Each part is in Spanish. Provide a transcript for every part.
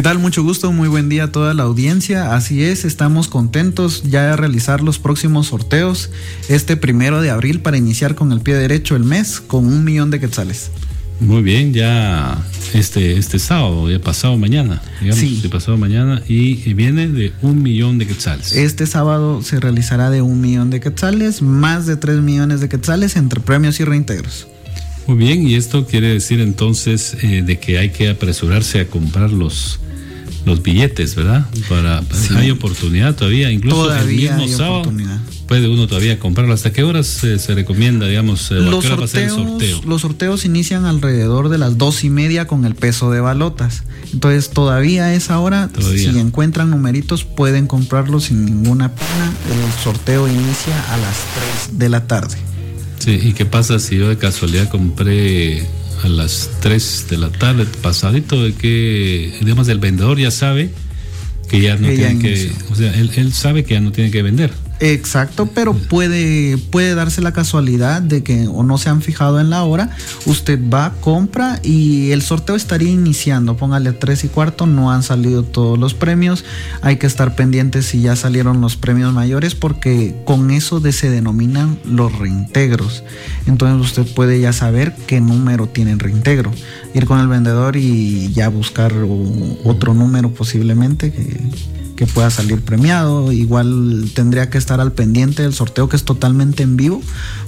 ¿Qué tal? Mucho gusto, muy buen día a toda la audiencia. Así es, estamos contentos ya de realizar los próximos sorteos este primero de abril para iniciar con el pie derecho el mes con un millón de quetzales. Muy bien, ya este, este sábado, ya pasado mañana, digamos, Sí. de pasado mañana, y viene de un millón de quetzales. Este sábado se realizará de un millón de quetzales, más de tres millones de quetzales entre premios y reintegros. Muy bien, y esto quiere decir entonces eh, de que hay que apresurarse a comprar los, los billetes, ¿verdad? Para, Sí. Hay oportunidad todavía, incluso Todavía el mismo sábado puede uno todavía comprarlo. ¿Hasta qué horas eh, se recomienda, digamos, eh, Los qué hora va a ser el sorteos, sorteo? los sorteos inician alrededor de las dos y media con el peso de balotas. Entonces todavía a esa hora, Todavía. si encuentran numeritos, pueden comprarlos sin ninguna pena. El sorteo inicia a las 3 de la tarde. Sí, ¿y qué pasa si yo de casualidad compré a las 3 de la tarde, pasadito de que, digamos, el vendedor ya sabe que ya no Que ya tiene que, o sea, él, él sabe que ya no tiene que vender. Exacto, pero puede, puede darse la casualidad de que o no se han fijado en la hora, usted va, compra y el sorteo estaría iniciando, póngale a tres y cuarto, no han salido todos los premios, hay que estar pendientes si ya salieron los premios mayores porque con eso de se denominan los reintegros. Entonces usted puede ya saber qué número tiene reintegro, ir con el vendedor y ya buscar otro número posiblemente que que pueda salir premiado. Igual tendría que estar al pendiente del sorteo que es totalmente en vivo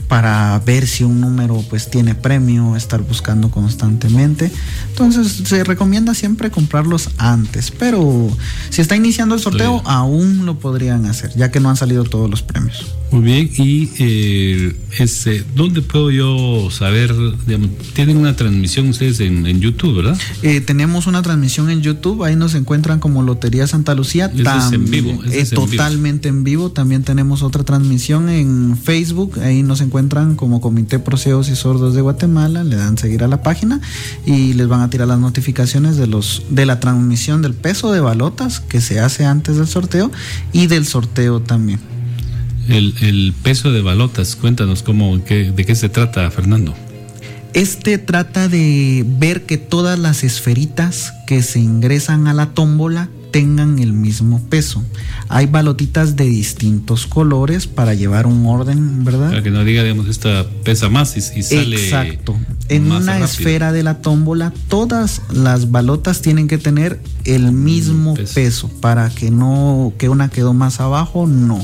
para ver si un número pues tiene premio, estar buscando constantemente. Entonces se recomienda siempre comprarlos antes, pero si está iniciando el sorteo Sí. aún lo podrían hacer, ya que no han salido todos los premios. Muy bien, y eh, este, ¿dónde puedo yo saber? digamos, tienen una transmisión ustedes en, en YouTube, ¿verdad? Eh, tenemos una transmisión en YouTube, ahí nos encuentran como Lotería Santa Lucía. Es en vivo, es en vivo. totalmente en vivo. También tenemos otra transmisión en Facebook, ahí nos encuentran como Comité Pro Ciegos y Sordos de Guatemala. Le dan seguir a la página y les van a tirar las notificaciones de los de la transmisión del peso de balotas que se hace antes del sorteo y del sorteo también. El, el peso de balotas, cuéntanos cómo, qué, de qué se trata, Fernando. Este trata de ver que todas las esferitas que se ingresan a la tómbola tengan el mismo peso. Hay balotitas de distintos colores para llevar un orden, ¿verdad? Para que no diga, digamos, esta pesa más y, y sale. Exacto. En más una rápido. esfera de la tómbola, todas las balotas tienen que tener el mismo peso. peso. para que no que una quedó más abajo, no.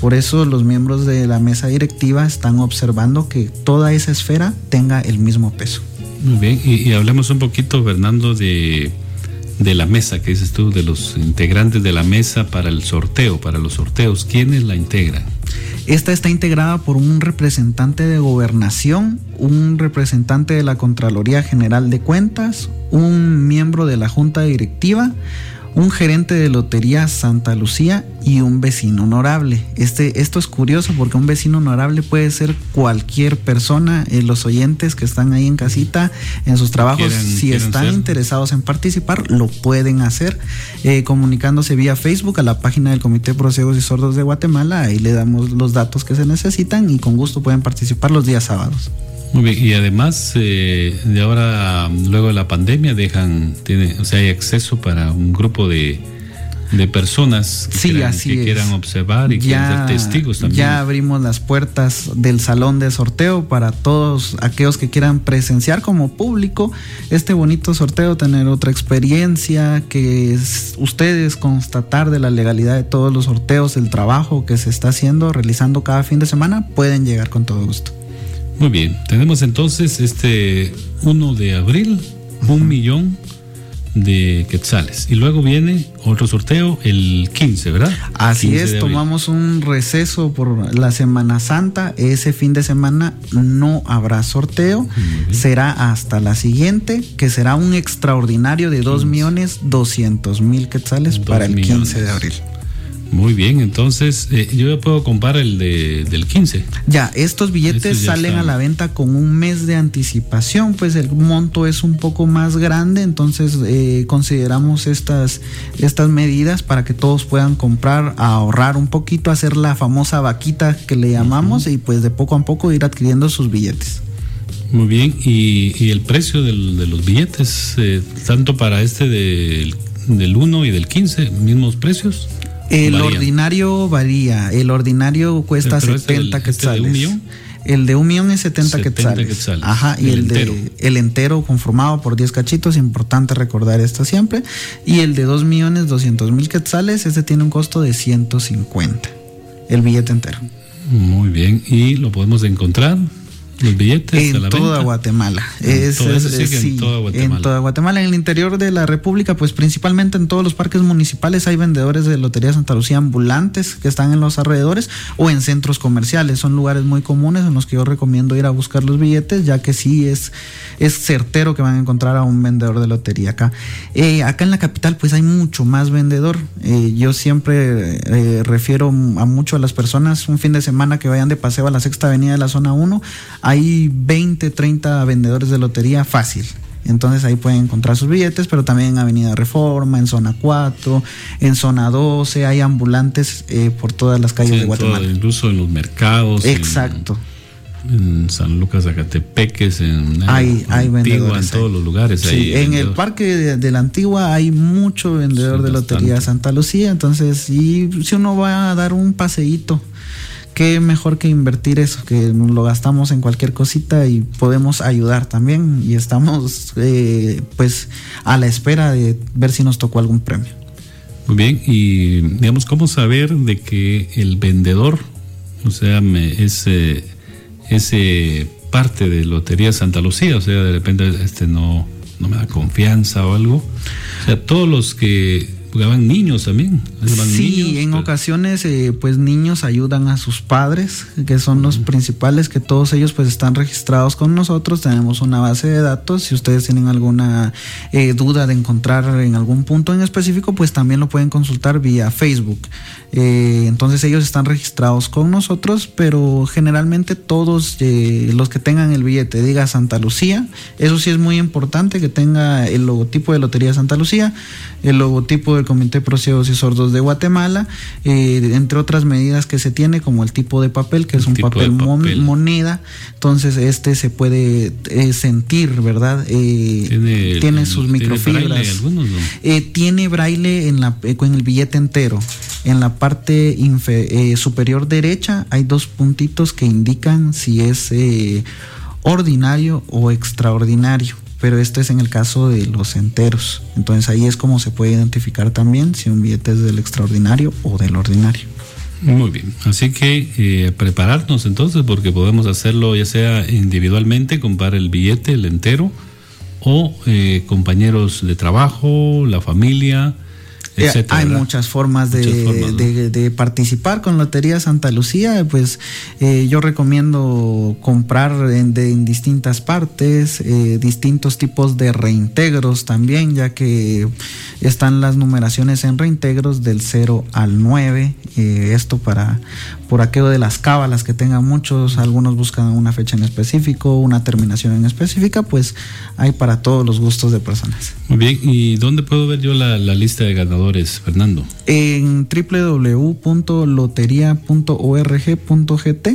Por eso los miembros de la mesa directiva están observando que toda esa esfera tenga el mismo peso. Muy bien, y, y hablemos un poquito, Fernando, de, de la mesa, que dices tú, de los integrantes de la mesa para el sorteo, para los sorteos. ¿Quiénes la integran? Esta está integrada por un representante de gobernación, un representante de la Contraloría General de Cuentas, un miembro de la Junta Directiva, un gerente de Lotería Santa Lucía y un vecino honorable. Este, esto es curioso porque un vecino honorable puede ser cualquier persona. eh, los oyentes que están ahí en casita, en sus trabajos, Quieren- si quieren están ser. interesados en participar, lo pueden hacer eh, comunicándose vía Facebook a la página del Comité Pro Ciegos y Sordos de Guatemala. Ahí le damos los datos que se necesitan y con gusto pueden participar los días sábados. Muy bien, y además, eh, de ahora, luego de la pandemia, dejan, tiene, o sea, hay acceso para un grupo de, de personas que, Sí, quieran, así que quieran observar y quieran ser testigos también. ya abrimos las puertas del salón de sorteo para todos aquellos que quieran presenciar como público este bonito sorteo, tener otra experiencia, que es- ustedes constatar de la legalidad de todos los sorteos, el trabajo que se está haciendo, realizando cada fin de semana, pueden llegar con todo gusto. Muy bien, tenemos entonces este 1 de abril, un millón de quetzales. Y luego viene otro sorteo el 15, ¿verdad? Así 15 es, tomamos un receso por la Semana Santa. Ese fin de semana no habrá sorteo. Será hasta la siguiente, que será un extraordinario de 2 millones 200 mil quetzales para el 15 millones. de abril. Muy bien, entonces eh, yo ya puedo comprar el de, del 15. Ya, estos billetes Estos ya salen están. a la venta con un mes de anticipación, pues el monto es un poco más grande, entonces eh, consideramos estas, estas medidas para que todos puedan comprar, ahorrar un poquito, hacer la famosa vaquita que le llamamos y pues de poco a poco ir adquiriendo sus billetes. Muy bien, y, y el precio del- de los billetes, eh, tanto para este del, del 1 y del 15, mismos precios. El ordinario varía. El ordinario cuesta 70 este quetzales. de un millón? El de un millón es 70, quetzales. Ajá, y el, entero. de el entero conformado por 10 cachitos, importante recordar esto siempre. Y el de 2 millones 200 mil quetzales, ese tiene un costo de 150. El billete entero. Muy bien, y lo podemos encontrar los billetes en toda Guatemala. Es, en toda Guatemala. En toda Guatemala, en el interior de la República, pues principalmente en todos los parques municipales hay vendedores de Lotería Santa Lucía ambulantes que están en los alrededores o en centros comerciales. Son lugares muy comunes en los que yo recomiendo ir a buscar los billetes, ya que sí es, es certero que van a encontrar a un vendedor de lotería acá. Eh, acá en la capital, pues hay mucho más vendedor. Eh, yo siempre eh, refiero a mucho a las personas un fin de semana que vayan de paseo a la sexta avenida de la zona 1 hay 20, 30 vendedores de lotería fácil. Entonces ahí pueden encontrar sus billetes, pero también en Avenida Reforma, en Zona 4, en Zona 12, hay ambulantes eh, por todas las calles de Guatemala. incluso en los mercados. Exacto. En, San Lucas Zacatepeques, en, hay, hay Antigua, en todos los lugares. Sí, en el parque de, la Antigua hay mucho vendedor de lotería Santa Lucía, entonces y si uno va a dar un paseíto qué mejor que invertir eso, que lo gastamos en cualquier cosita y podemos ayudar también y estamos eh, pues a la espera de ver si nos tocó algún premio. Muy bien, y digamos, ¿cómo saber de que el vendedor, o sea, me, ese parte de Lotería Santa Lucía, o sea, de repente este no, no me da confianza o algo? O sea, todos los que porque van niños también. Sí, en ocasiones eh, pues niños ayudan a sus padres, que son los principales, que todos ellos pues están registrados con nosotros, tenemos una base de datos, si ustedes tienen alguna eh, duda de encontrar en algún punto en específico, pues también lo pueden consultar vía Facebook. Eh, entonces ellos están registrados con nosotros, pero generalmente todos eh, los que tengan el billete diga Santa Lucía, eso sí es muy importante que tenga el logotipo de Lotería Santa Lucía, el logotipo del Comité Pro Ciegos y Sordos de Guatemala, eh, entre otras medidas que se tiene como el tipo de papel, que es un papel, moneda, entonces este se puede sentir, ¿verdad? tiene, sus microfibras. ¿tiene braille, en, la, en el billete entero. En la parte eh, superior derecha hay dos puntitos que indican si es eh, ordinario o extraordinario pero esto es en el caso de los enteros. Entonces ahí es como se puede identificar también si un billete es del extraordinario o del ordinario. Muy bien, así que eh, prepararnos entonces porque podemos hacerlo ya sea individualmente, comprar el billete, el entero, o compañeros de trabajo, la familia, eh, hay muchas formas, de, participar con Lotería Santa Lucía. Pues eh, yo recomiendo comprar en, distintas partes, eh, distintos tipos de reintegros también, ya que están las numeraciones en reintegros del 0 al 9. esto para por aquello de las cábalas que tengan muchos, algunos buscan una fecha en específico, una terminación en específica, pues hay para todos los gustos de personas. Muy bien, ¿y dónde puedo ver yo la, la lista de ganadores? Fernando? En www.loteria.org.gt.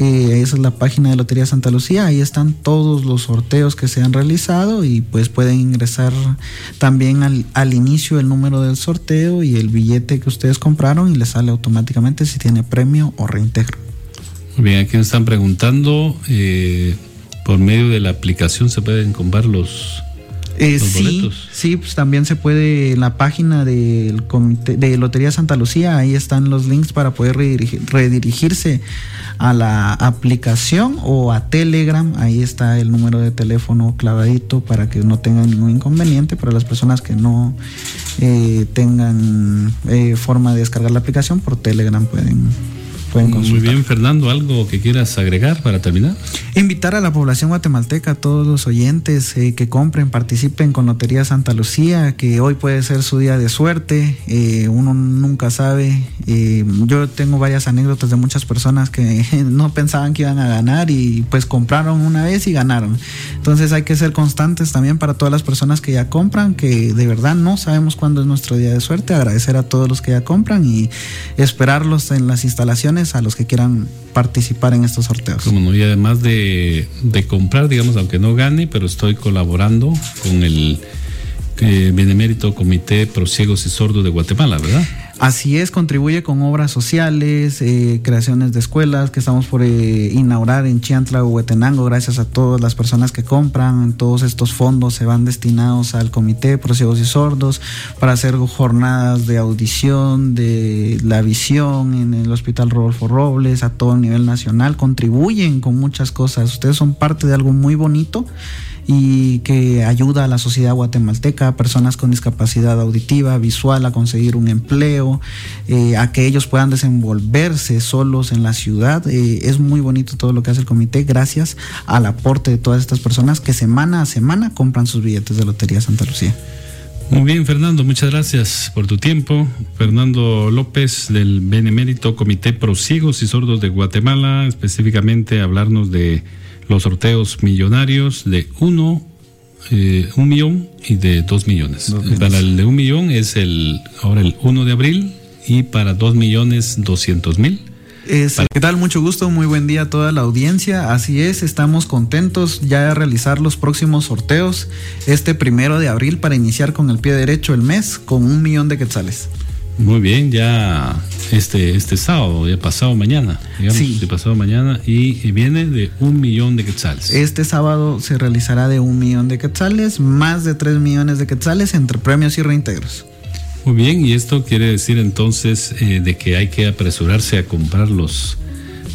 Eh, esa es la página de Lotería Santa Lucía. Ahí están todos los sorteos que se han realizado y pues pueden ingresar también al, al, inicio el número del sorteo y el billete que ustedes compraron y les sale automáticamente si tiene premio o reintegro. Muy bien, aquí nos están preguntando, eh, por medio de la aplicación se pueden comprar los, eh, sí, sí, pues también se puede en la página del comité de Lotería Santa Lucía, ahí están los links para poder redirigirse a la aplicación o a Telegram, ahí está el número de teléfono clavadito para que no tengan ningún inconveniente para las personas que no eh, tengan eh, forma de descargar la aplicación por Telegram pueden muy bien, Fernando, ¿algo que quieras agregar para terminar? Invitar a la población guatemalteca, a todos los oyentes eh, que compren, participen con Lotería Santa Lucía, que hoy puede ser su día de suerte, eh, uno nunca sabe. Eh, yo tengo varias anécdotas de muchas personas que no pensaban que iban a ganar y pues compraron una vez y ganaron. Entonces hay que ser constantes también para todas las personas que ya compran, que de verdad no sabemos cuándo es nuestro día de suerte, agradecer a todos los que ya compran y esperarlos en las instalaciones a los que quieran participar en estos sorteos. Como no, y además de, comprar, digamos, aunque no gane, pero estoy colaborando con el eh, Benemérito Comité Pro Ciegos y Sordos de Guatemala, ¿verdad? Así es, contribuye con obras sociales, eh, creaciones de escuelas que estamos por eh, inaugurar en Chiantla o Huetenango, gracias a todas las personas que compran. Todos estos fondos se van destinados al Comité Pro Ciegos y Sordos para hacer jornadas de audición, de la visión en el Hospital Rodolfo Robles, a todo nivel nacional. Contribuyen con muchas cosas. Ustedes son parte de algo muy bonito y que ayuda a la sociedad guatemalteca, a personas con discapacidad auditiva, visual, a conseguir un empleo, eh, a que ellos puedan desenvolverse solos en la ciudad. Eh, es muy bonito todo lo que hace el comité gracias al aporte de todas estas personas que semana a semana compran sus billetes de Lotería Santa Lucía. Muy bien, Fernando, muchas gracias por tu tiempo. Fernando López del Benemérito Comité Pro Ciegos y Sordos de Guatemala, específicamente hablarnos de los sorteos millonarios de uno, eh, un millón y de dos millones. Para el de un millón es el ahora el 1 de abril y para dos millones doscientos mil. ¿Qué tal? Mucho gusto, muy buen día a toda la audiencia. Así es, estamos contentos ya de realizar los próximos sorteos este primero de abril para iniciar con el pie derecho el mes con un millón de quetzales. Muy bien, ya este este sábado, ya pasado mañana, digamos, Sí. de pasado mañana y, viene de un millón de quetzales. Este sábado se realizará de un millón de quetzales, más de tres millones de quetzales entre premios y reintegros. Muy bien, y esto quiere decir entonces eh, de que hay que apresurarse a comprar los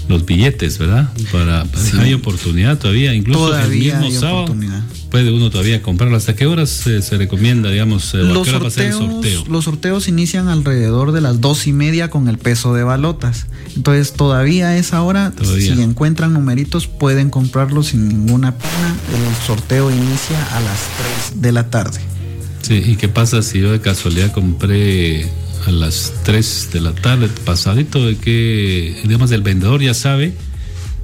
los billetes, ¿verdad? Para, para- Sí. hay oportunidad todavía, incluso Todavía el mismo hay sábado oportunidad. Puede uno todavía comprarlo. ¿Hasta qué horas eh, se recomienda, digamos, eh, Los qué hora va a ser el sorteos, sorteo? los sorteos inician alrededor de las dos y media con el peso de balotas. Entonces todavía a esa hora, Todavía. si encuentran numeritos, pueden comprarlos sin ninguna pena. El sorteo inicia a las 3 de la tarde. Sí, ¿y qué pasa si yo de casualidad compré a las 3 de la tarde, pasadito de que, digamos, el vendedor ya sabe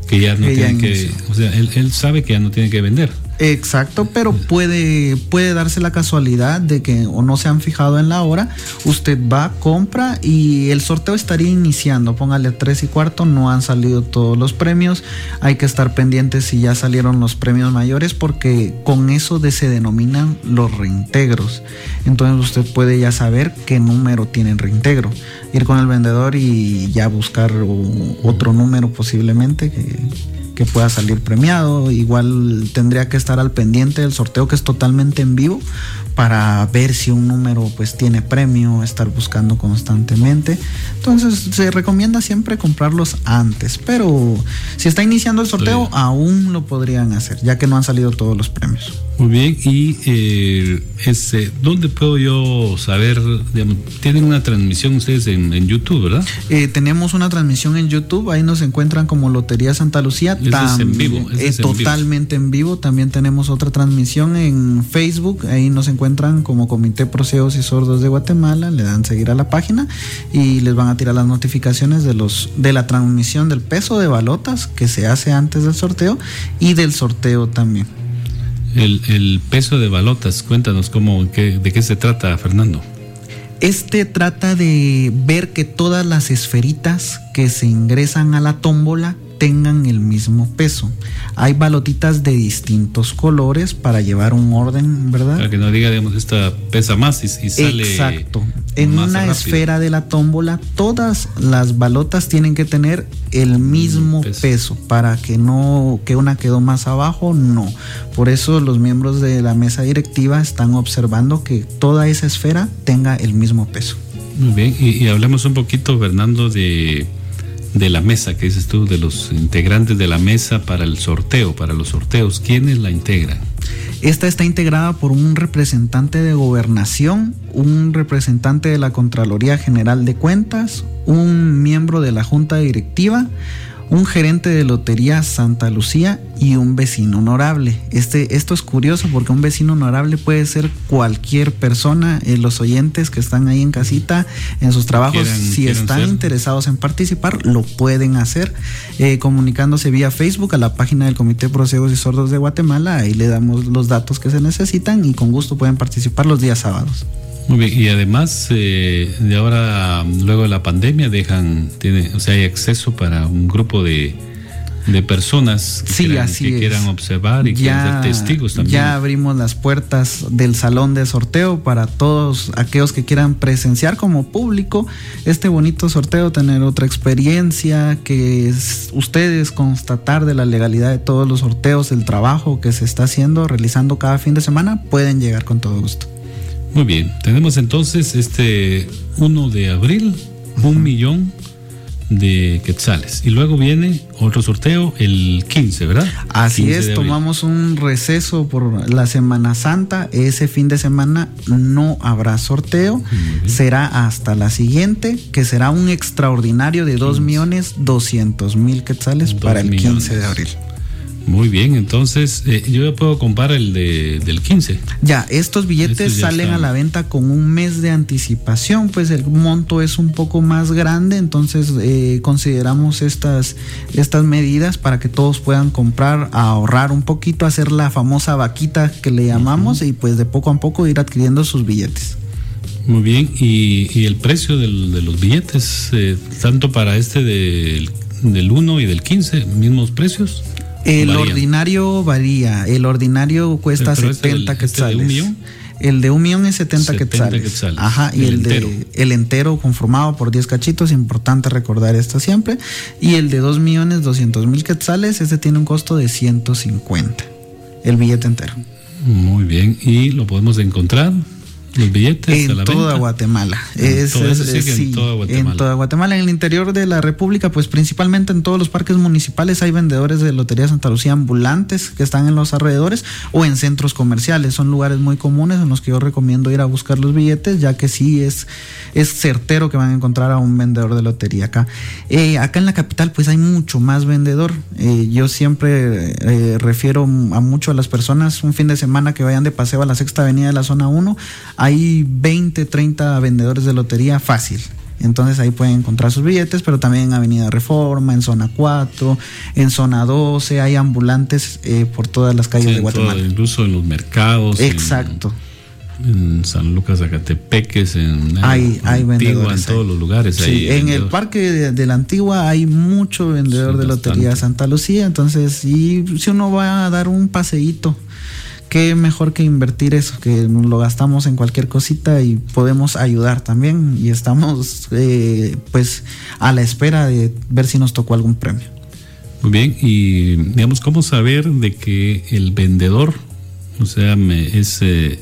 que ya no Que ya tiene que, inició. o sea, él, él sabe que ya no tiene que vender. Exacto, pero puede, puede darse la casualidad de que o no se han fijado en la hora, usted va, compra y el sorteo estaría iniciando, póngale a 3 y cuarto, no han salido todos los premios, hay que estar pendientes si ya salieron los premios mayores porque con eso de se denominan los reintegros. Entonces usted puede ya saber qué número tiene reintegro, ir con el vendedor y ya buscar otro número posiblemente que que pueda salir premiado. Igual tendría que estar al pendiente del sorteo que es totalmente en vivo para ver si un número pues tiene premio, estar buscando constantemente. Entonces se recomienda siempre comprarlos antes, pero si está iniciando el sorteo Sí. aún lo podrían hacer, ya que no han salido todos los premios. Muy bien, y eh, este, ¿dónde puedo yo saber? digamos, tienen una transmisión ustedes en, en YouTube, ¿verdad? Eh, tenemos una transmisión en YouTube, ahí nos encuentran como Lotería Santa Lucía. Es en vivo, eh, es en vivo. totalmente en vivo. También tenemos otra transmisión en Facebook, ahí nos encuentran como Comité Proceos y Sordos de Guatemala, le dan seguir a la página y les van a tirar las notificaciones de los de la transmisión del peso de balotas que se hace antes del sorteo y del sorteo también. El, el peso de balotas, cuéntanos cómo, qué, de qué se trata, Fernando. Este trata de ver que todas las esferitas que se ingresan a la tómbola tengan el mismo peso. Hay balotitas de distintos colores para llevar un orden, ¿verdad? Para que no diga, digamos, esta pesa más y, y sale. Exacto. En más una rápido. esfera de la tómbola, todas las balotas tienen que tener el mismo peso. peso. para que no que una quedó más abajo, no. Por eso los miembros de la mesa directiva están observando que toda esa esfera tenga el mismo peso. Muy bien, y, y hablemos un poquito, Fernando, de, de la mesa, que dices tú, de los integrantes de la mesa para el sorteo, para los sorteos. ¿Quiénes la integran? Esta está integrada por un representante de gobernación, un representante de la Contraloría General de Cuentas, un miembro de la Junta Directiva, un gerente de Lotería Santa Lucía y un vecino honorable. Este, esto es curioso porque un vecino honorable puede ser cualquier persona. Eh, los oyentes que están ahí en casita, en sus trabajos, si están ser. interesados en participar, lo pueden hacer eh, comunicándose vía Facebook a la página del Comité Pro Ciegos y Sordos de Guatemala. Ahí le damos los datos que se necesitan y con gusto pueden participar los días sábados. Muy bien, y además, eh, de ahora, luego de la pandemia, dejan, tiene, o sea, hay acceso para un grupo de, de personas que, Sí, quieran, así que quieran observar y quieran ser testigos también. Ya abrimos las puertas del salón de sorteo para todos aquellos que quieran presenciar como público este bonito sorteo, tener otra experiencia, que es- ustedes constatar de la legalidad de todos los sorteos, el trabajo que se está haciendo, realizando cada fin de semana, pueden llegar con todo gusto. Muy bien, tenemos entonces este 1 de abril, un millón de quetzales. Y luego viene otro sorteo el 15, ¿verdad? Así 15 es, tomamos un receso por la Semana Santa. Ese fin de semana no habrá sorteo. Será hasta la siguiente, que será un extraordinario de 2 millones 200 mil quetzales para el 15 millones. de abril. Muy bien, entonces eh, yo ya puedo comprar el de, del 15. Ya, estos billetes Estos ya salen están. a la venta con un mes de anticipación, pues el monto es un poco más grande, entonces eh, consideramos estas, estas medidas para que todos puedan comprar, ahorrar un poquito, hacer la famosa vaquita que le llamamos y pues de poco a poco ir adquiriendo sus billetes. Muy bien, y, y el precio del- de los billetes, eh, tanto para este del, del 1 y del 15, mismos precios. El Varían. ordinario varía, el ordinario cuesta este del- 70 este de quetzales. un millón. El de un millón es 70, 70 quetzales. quetzales. Ajá, y El el, de entero. el entero conformado por 10 cachitos, importante recordar esto siempre. Y el de 2 millones 200 mil quetzales, este tiene un costo de 150. El billete entero. Muy bien, y lo podemos encontrar, los billetes En toda. Guatemala. En Es- es- sí en toda Guatemala. En toda Guatemala. En el interior de la República, pues principalmente en todos los parques municipales hay vendedores de Lotería Santa Lucía ambulantes que están en los alrededores o en centros comerciales. Son lugares muy comunes en los que yo recomiendo ir a buscar los billetes, ya que sí es, es certero que van a encontrar a un vendedor de lotería acá. Eh, acá en la capital, pues hay mucho más vendedor. Eh, yo siempre eh, refiero a mucho a las personas un fin de semana que vayan de paseo a la sexta avenida de la zona 1. Hay 20, 30 vendedores de lotería fácil. Entonces ahí pueden encontrar sus billetes, pero también en Avenida Reforma, en zona 4, en zona 12, hay ambulantes eh, por todas las calles Sí, de Guatemala. todo, incluso en los mercados. Exacto. En, San Lucas, Zacatepeques, en, Hay, hay Antigua, en vendedores. todos los lugares. Sí, hay en el vendedores. parque de, de la Antigua hay mucho vendedor Sí, de Lotería. Santa Lucía. Entonces, y si uno va a dar un paseíto, qué mejor que invertir eso, que lo gastamos en cualquier cosita y podemos ayudar también. Y estamos, eh, pues, a la espera de ver si nos tocó algún premio. Muy bien, y digamos, ¿cómo saber de que el vendedor, o sea, me, es, eh,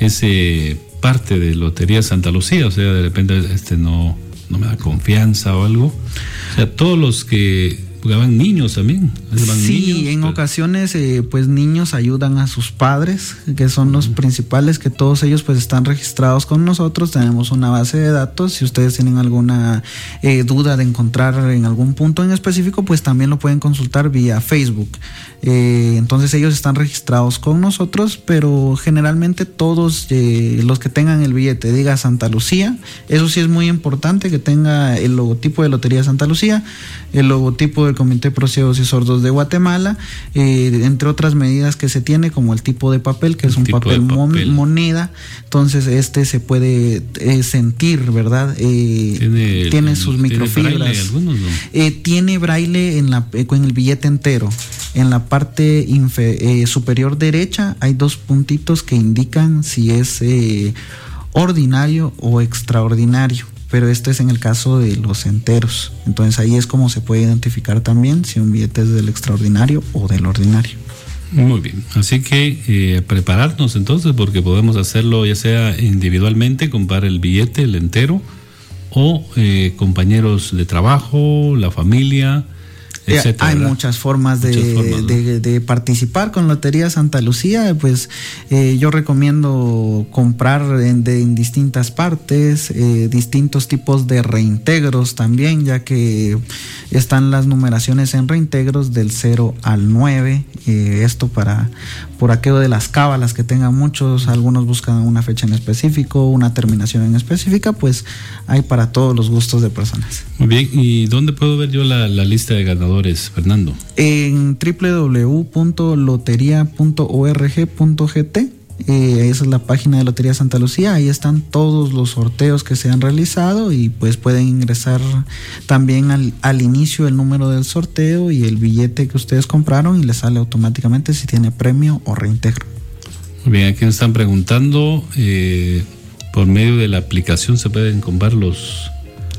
es eh, parte de Lotería Santa Lucía, o sea, de repente este no, no me da confianza o algo? O sea, todos los que jugaban niños también. Sí, niños, en pero- ocasiones eh, pues niños ayudan a sus padres, que son los principales, que todos ellos pues están registrados con nosotros, tenemos una base de datos, si ustedes tienen alguna eh, duda de encontrar en algún punto en específico, pues también lo pueden consultar vía Facebook. Eh, entonces ellos están registrados con nosotros, pero generalmente todos eh, los que tengan el billete diga Santa Lucía, eso sí es muy importante que tenga el logotipo de Lotería Santa Lucía, el logotipo del Comité Pro Ciegos y Sordos de Guatemala, eh, entre otras medidas que se tiene como el tipo de papel, que es un papel, mon- papel. moneda, entonces este se puede eh, sentir, ¿verdad? Eh, Tiene, sus tiene microfibras. braille algunos, ¿no? Eh, tiene braille en, la, eh, con el billete entero. En la parte infe- eh, superior derecha hay dos puntitos que indican si es eh, ordinario o extraordinario. Pero esto es en el caso de los enteros. Entonces ahí es como se puede identificar también si un billete es del extraordinario o del ordinario. Muy bien, así que eh, prepararnos entonces porque podemos hacerlo ya sea individualmente, comprar el billete, el entero, o eh, compañeros de trabajo, la familia, etcétera. hay ¿verdad? muchas formas, de, Muchas formas, ¿no? de- de participar con Lotería Santa Lucía. Pues eh, yo recomiendo comprar en, de, en distintas partes, eh, distintos tipos de reintegros también, ya que están las numeraciones en reintegros del 0 al 9. eh, esto para por aquello de las cábalas que tengan muchos, algunos buscan una fecha en específico, una terminación en específica, pues hay para todos los gustos de personas. Muy bien, ¿y dónde puedo ver yo la, la lista de ganadores, Fernando? en www.loteria.org.gt Eh, esa es la página de Lotería Santa Lucía. Ahí están todos los sorteos que se han realizado y pues pueden ingresar también al, al inicio el número del sorteo y el billete que ustedes compraron y les sale automáticamente si tiene premio o reintegro. Muy bien, aquí nos están preguntando, eh, por medio de la aplicación se pueden comprar los,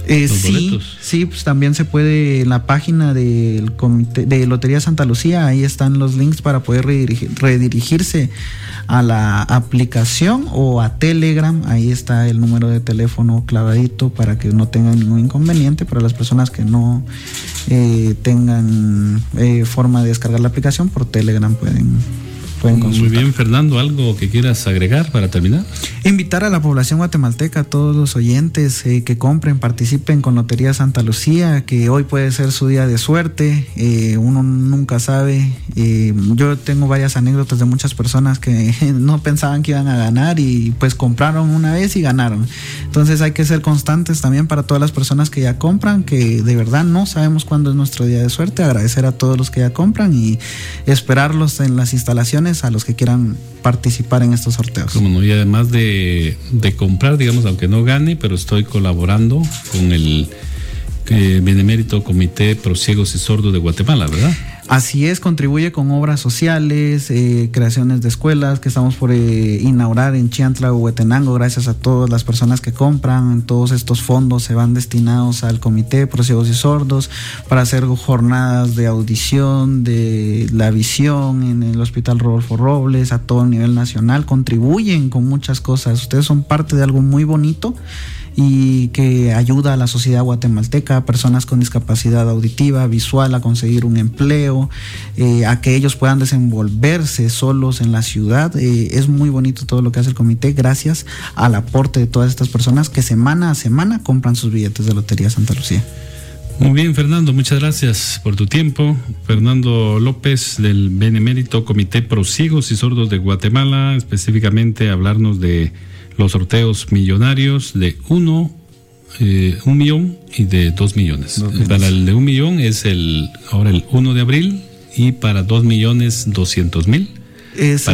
Eh, los sí, boletos. sí, pues también se puede en la página del comité de Lotería Santa Lucía, ahí están los links para poder redirigir- redirigirse a la aplicación o a Telegram, ahí está el número de teléfono clavadito para que no tengan ningún inconveniente para las personas que no eh, tengan eh, forma de descargar la aplicación por Telegram pueden pueden Muy bien, Fernando, ¿algo que quieras agregar para terminar? Invitar a la población guatemalteca, a todos los oyentes eh, que compren, participen con Lotería Santa Lucía, que hoy puede ser su día de suerte, eh, uno nunca sabe. eh, yo tengo varias anécdotas de muchas personas que no pensaban que iban a ganar y pues compraron una vez y ganaron. Entonces hay que ser constantes también para todas las personas que ya compran, que de verdad no sabemos cuándo es nuestro día de suerte. Agradecer a todos los que ya compran y esperarlos en las instalaciones a los que quieran participar en estos sorteos. Como no, y además de, comprar, digamos, aunque no gane, pero estoy colaborando con el eh, Benemérito Comité Pro Ciegos y Sordos de Guatemala, ¿verdad? Así es, contribuye con obras sociales, eh, creaciones de escuelas que estamos por eh, inaugurar en Chiantla o Huetenango. Gracias a todas las personas que compran. Todos estos fondos se van destinados al Comité Pro Ciegos y Sordos para hacer jornadas de audición, de la visión en el Hospital Rodolfo Robles, a todo nivel nacional. Contribuyen con muchas cosas. Ustedes son parte de algo muy bonito y que ayuda a la sociedad guatemalteca, a personas con discapacidad auditiva, visual, a conseguir un empleo, eh, a que ellos puedan desenvolverse solos en la ciudad. Eh, es muy bonito todo lo que hace el comité gracias al aporte de todas estas personas que semana a semana compran sus billetes de Lotería Santa Lucía. Muy bien, Fernando, muchas gracias por tu tiempo. Fernando López del Benemérito Comité Pro Ciegos y Sordos de Guatemala, específicamente hablarnos de los sorteos millonarios de uno, eh, un millón y de dos millones. Para el de un millón es el ahora el 1 de abril y para dos millones doscientos mil. Es